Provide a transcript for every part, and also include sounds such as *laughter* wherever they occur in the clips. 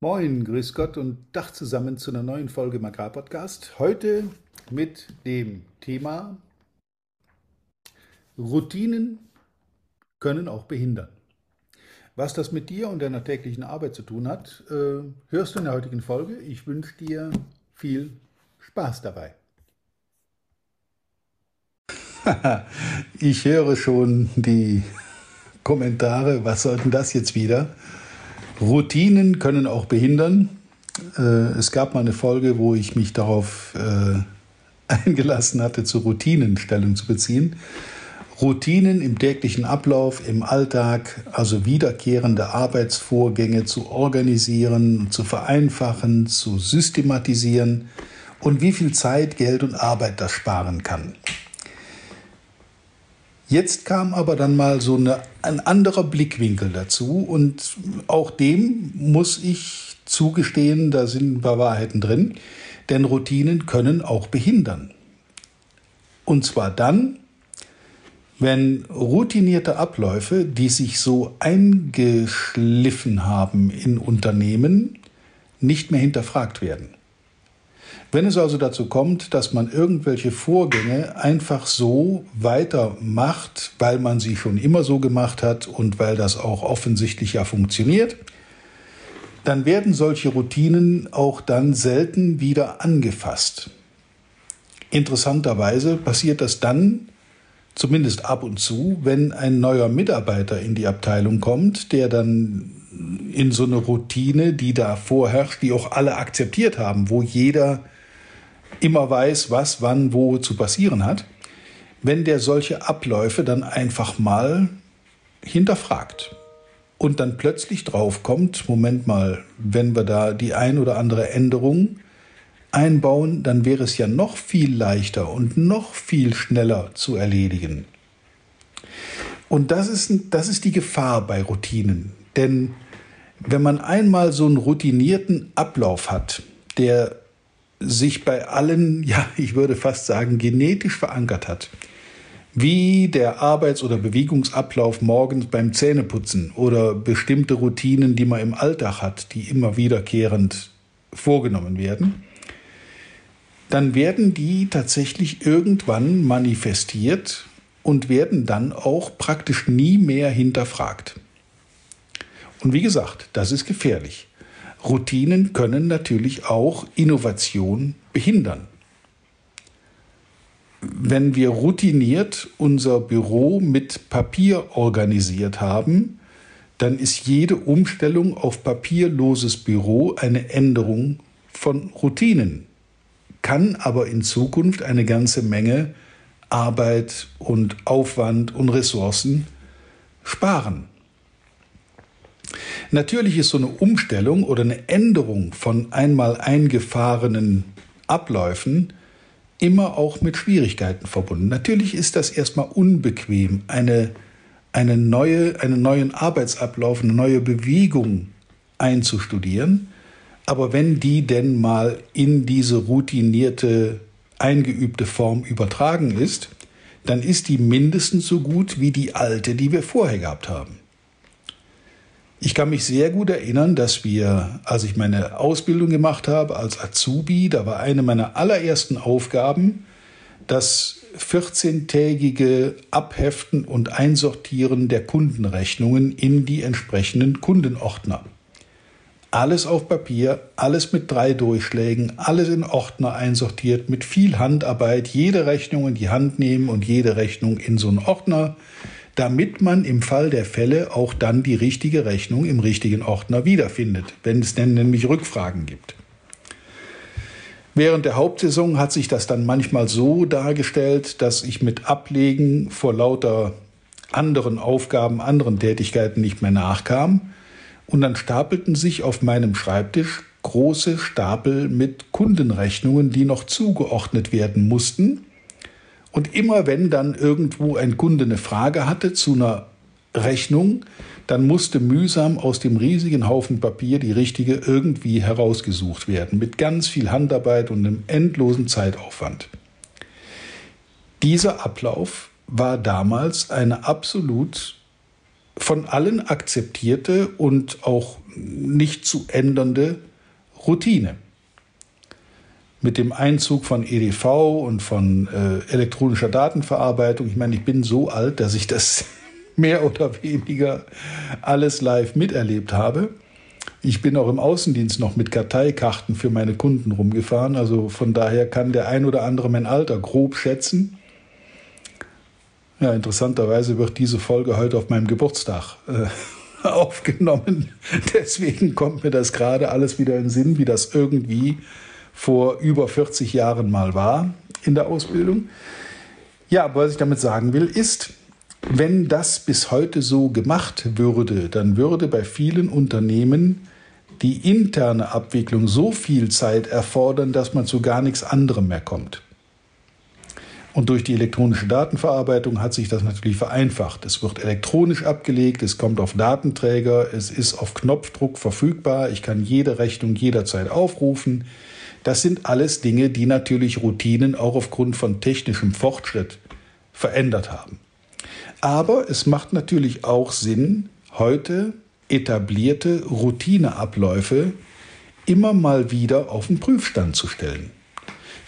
Moin, grüß Gott und Dach zusammen zu einer neuen Folge im Agrarpodcast. Heute mit dem Thema Routinen können auch behindern. Was das mit dir und deiner täglichen Arbeit zu tun hat, äh, hörst du in der heutigen Folge. Ich wünsche dir viel Spaß dabei. *laughs* ich höre schon die Kommentare, was sollten das jetzt wieder? Routinen können auch behindern. Äh, es gab mal eine Folge, wo ich mich darauf äh, *laughs* eingelassen hatte, zu Routinen Stellung zu beziehen. Routinen im täglichen Ablauf, im Alltag, also wiederkehrende Arbeitsvorgänge zu organisieren, zu vereinfachen, zu systematisieren und wie viel Zeit, Geld und Arbeit das sparen kann. Jetzt kam aber dann mal so eine, ein anderer Blickwinkel dazu und auch dem muss ich zugestehen, da sind ein paar Wahrheiten drin, denn Routinen können auch behindern. Und zwar dann, wenn routinierte Abläufe, die sich so eingeschliffen haben in Unternehmen, nicht mehr hinterfragt werden. Wenn es also dazu kommt, dass man irgendwelche Vorgänge einfach so weitermacht, weil man sie schon immer so gemacht hat und weil das auch offensichtlich ja funktioniert, dann werden solche Routinen auch dann selten wieder angefasst. Interessanterweise passiert das dann, zumindest ab und zu, wenn ein neuer Mitarbeiter in die Abteilung kommt, der dann in so eine Routine, die da vorherrscht, die auch alle akzeptiert haben, wo jeder immer weiß, was wann wo zu passieren hat, wenn der solche Abläufe dann einfach mal hinterfragt und dann plötzlich draufkommt, Moment mal, wenn wir da die ein oder andere Änderung einbauen, dann wäre es ja noch viel leichter und noch viel schneller zu erledigen. Und das ist, das ist die Gefahr bei Routinen. Denn wenn man einmal so einen routinierten Ablauf hat, der sich bei allen, *laughs* ja, ich würde fast sagen, genetisch verankert hat. Wie der Arbeits- oder Bewegungsablauf morgens beim Zähneputzen oder bestimmte Routinen, die man im Alltag hat, die immer wiederkehrend vorgenommen werden, dann werden die tatsächlich irgendwann manifestiert und werden dann auch praktisch nie mehr hinterfragt. Und wie gesagt, das ist gefährlich. Routinen können natürlich auch Innovation behindern. Wenn wir routiniert unser Büro mit Papier organisiert haben, dann ist jede Umstellung auf papierloses Büro eine Änderung von Routinen, kann aber in Zukunft eine ganze Menge Arbeit und Aufwand und Ressourcen sparen. Natürlich ist so eine Umstellung oder eine Änderung von einmal eingefahrenen Abläufen immer auch mit Schwierigkeiten verbunden. Natürlich ist das erstmal unbequem, eine, eine neue, einen neuen Arbeitsablauf, eine neue Bewegung einzustudieren. Aber wenn die denn mal in diese routinierte, eingeübte Form übertragen ist, dann ist die mindestens so gut wie die alte, die wir vorher gehabt haben. Ich kann mich sehr gut erinnern, dass wir, als ich meine Ausbildung gemacht habe als Azubi, da war eine meiner allerersten Aufgaben, das 14-tägige Abheften und Einsortieren der Kundenrechnungen in die entsprechenden Kundenordner. Alles auf Papier, alles mit drei Durchschlägen, alles in Ordner einsortiert, mit viel Handarbeit, jede Rechnung in die Hand nehmen und jede Rechnung in so einen Ordner damit man im Fall der Fälle auch dann die richtige Rechnung im richtigen Ordner wiederfindet, wenn es denn nämlich Rückfragen gibt. Während der Hauptsaison hat sich das dann manchmal so dargestellt, dass ich mit Ablegen vor lauter anderen Aufgaben, anderen Tätigkeiten nicht mehr nachkam. Und dann stapelten sich auf meinem Schreibtisch große Stapel mit Kundenrechnungen, die noch zugeordnet werden mussten. Und immer wenn dann irgendwo ein Kunde eine Frage hatte zu einer Rechnung, dann musste mühsam aus dem riesigen Haufen Papier die richtige irgendwie herausgesucht werden, mit ganz viel Handarbeit und einem endlosen Zeitaufwand. Dieser Ablauf war damals eine absolut von allen akzeptierte und auch nicht zu ändernde Routine. Mit dem Einzug von EDV und von äh, elektronischer Datenverarbeitung, ich meine, ich bin so alt, dass ich das *laughs* mehr oder weniger alles live miterlebt habe. Ich bin auch im Außendienst noch mit Karteikarten für meine Kunden rumgefahren. Also von daher kann der ein oder andere mein Alter grob schätzen. Ja, interessanterweise wird diese Folge heute auf meinem Geburtstag äh, *laughs* aufgenommen. Deswegen kommt mir das gerade alles wieder in den Sinn, wie das irgendwie vor über 40 Jahren mal war in der Ausbildung. Ja, aber was ich damit sagen will, ist, wenn das bis heute so gemacht würde, dann würde bei vielen Unternehmen die interne Abwicklung so viel Zeit erfordern, dass man zu gar nichts anderem mehr kommt. Und durch die elektronische Datenverarbeitung hat sich das natürlich vereinfacht. Es wird elektronisch abgelegt, es kommt auf Datenträger, es ist auf Knopfdruck verfügbar, ich kann jede Rechnung jederzeit aufrufen. Das sind alles Dinge, die natürlich Routinen auch aufgrund von technischem Fortschritt verändert haben. Aber es macht natürlich auch Sinn, heute etablierte Routineabläufe immer mal wieder auf den Prüfstand zu stellen.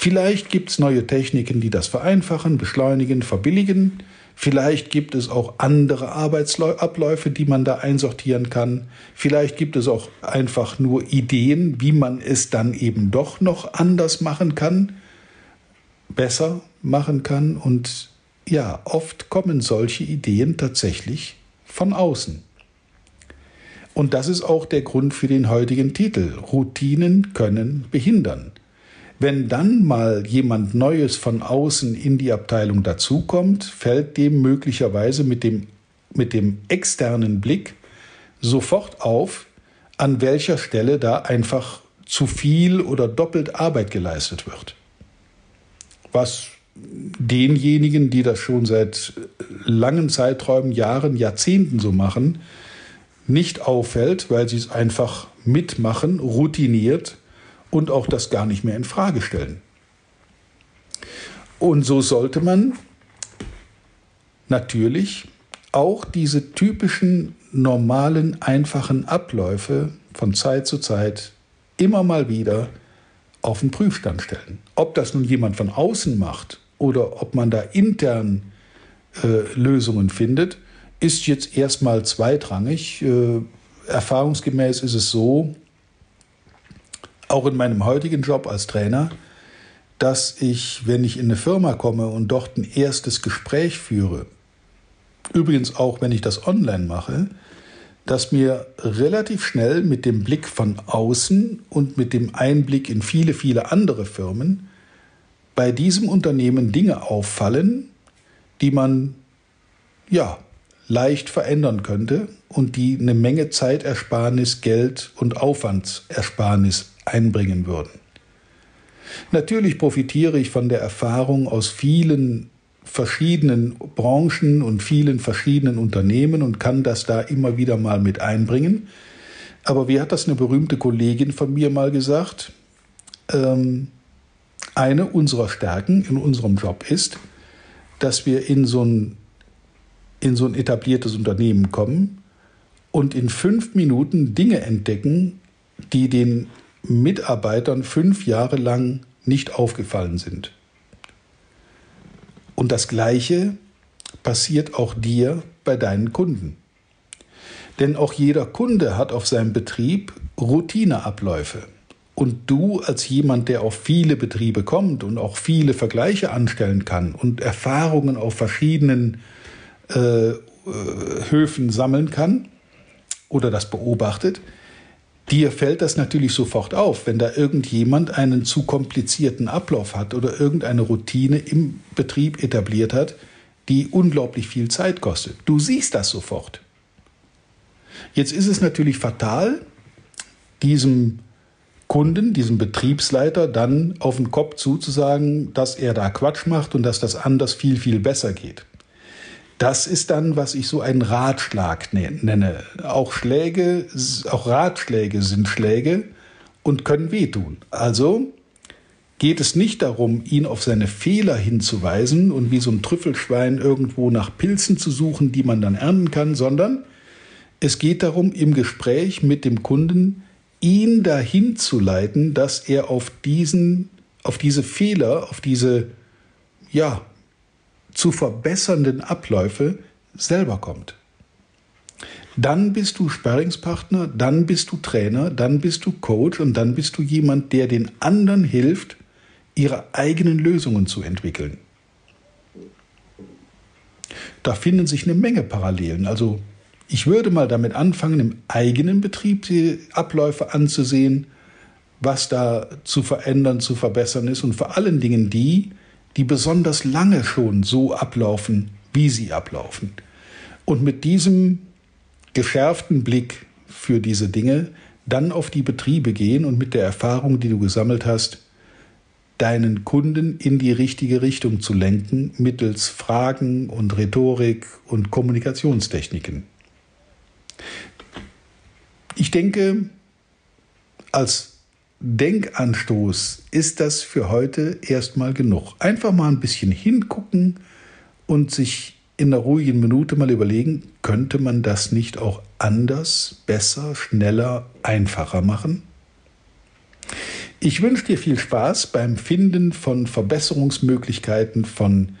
Vielleicht gibt es neue Techniken, die das vereinfachen, beschleunigen, verbilligen. Vielleicht gibt es auch andere Arbeitsabläufe, die man da einsortieren kann. Vielleicht gibt es auch einfach nur Ideen, wie man es dann eben doch noch anders machen kann, besser machen kann. Und ja, oft kommen solche Ideen tatsächlich von außen. Und das ist auch der Grund für den heutigen Titel. Routinen können behindern. Wenn dann mal jemand Neues von außen in die Abteilung dazukommt, fällt dem möglicherweise mit dem, mit dem externen Blick sofort auf, an welcher Stelle da einfach zu viel oder doppelt Arbeit geleistet wird. Was denjenigen, die das schon seit langen Zeiträumen, Jahren, Jahrzehnten so machen, nicht auffällt, weil sie es einfach mitmachen, routiniert und auch das gar nicht mehr in Frage stellen. Und so sollte man natürlich auch diese typischen normalen, einfachen Abläufe von Zeit zu Zeit immer mal wieder auf den Prüfstand stellen. Ob das nun jemand von außen macht oder ob man da intern äh, Lösungen findet, ist jetzt erstmal zweitrangig. Äh, erfahrungsgemäß ist es so, auch in meinem heutigen Job als Trainer, dass ich, wenn ich in eine Firma komme und dort ein erstes Gespräch führe, übrigens auch wenn ich das online mache, dass mir relativ schnell mit dem Blick von außen und mit dem Einblick in viele, viele andere Firmen bei diesem Unternehmen Dinge auffallen, die man ja leicht verändern könnte und die eine Menge Zeitersparnis, Geld und Aufwandsersparnis einbringen würden. Natürlich profitiere ich von der Erfahrung aus vielen verschiedenen Branchen und vielen verschiedenen Unternehmen und kann das da immer wieder mal mit einbringen. Aber wie hat das eine berühmte Kollegin von mir mal gesagt? Ähm, eine unserer Stärken in unserem Job ist, dass wir in so ein, in so ein etabliertes Unternehmen kommen und in fünf Minuten Dinge entdecken, die den Mitarbeitern fünf Jahre lang nicht aufgefallen sind. Und das Gleiche passiert auch dir bei deinen Kunden. Denn auch jeder Kunde hat auf seinem Betrieb Routineabläufe. Und du als jemand, der auf viele Betriebe kommt und auch viele Vergleiche anstellen kann und Erfahrungen auf verschiedenen äh, äh Höfen sammeln kann oder das beobachtet, Dir fällt das natürlich sofort auf, wenn da irgendjemand einen zu komplizierten Ablauf hat oder irgendeine Routine im Betrieb etabliert hat, die unglaublich viel Zeit kostet. Du siehst das sofort. Jetzt ist es natürlich fatal, diesem Kunden, diesem Betriebsleiter dann auf den Kopf zuzusagen, dass er da Quatsch macht und dass das anders viel, viel besser geht. Das ist dann, was ich so einen Ratschlag ne-, nenne. Auch Schläge, auch Ratschläge sind Schläge und können wehtun. Also geht es nicht darum, ihn auf seine Fehler hinzuweisen und wie so ein Trüffelschwein irgendwo nach Pilzen zu suchen, die man dann ernten kann, sondern Es geht darum, im Gespräch mit dem Kunden ihn dahin zu leiten, dass er auf diesen, auf diese Fehler, auf diese, ja, zu verbessernden Abläufe selber kommt. Dann bist du Sparringspartner, dann bist du Trainer, dann bist du Coach und dann bist du jemand, der den anderen hilft, ihre eigenen Lösungen zu entwickeln. Da finden sich eine Menge Parallelen. Also ich würde mal damit anfangen, im eigenen Betrieb die Abläufe anzusehen, was da zu verändern, zu verbessern ist und vor allen Dingen die, die besonders lange schon so ablaufen, wie sie ablaufen. Und mit diesem geschärften Blick für diese Dinge dann auf die Betriebe gehen und mit der Erfahrung, die du gesammelt hast, deinen Kunden in die richtige Richtung zu lenken mittels Fragen und Rhetorik und Kommunikationstechniken. Ich denke, als Denkanstoß ist das für heute erstmal genug. Einfach mal ein bisschen hingucken und sich in einer ruhigen Minute mal überlegen, könnte man das nicht auch anders, besser, schneller, einfacher machen? Ich wünsche dir viel Spaß beim Finden von Verbesserungsmöglichkeiten, von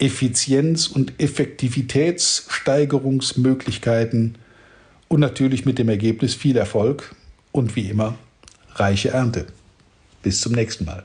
Effizienz- und Effektivitätssteigerungsmöglichkeiten und natürlich mit dem Ergebnis viel Erfolg und wie immer reiche Ernte. Bis zum nächsten Mal.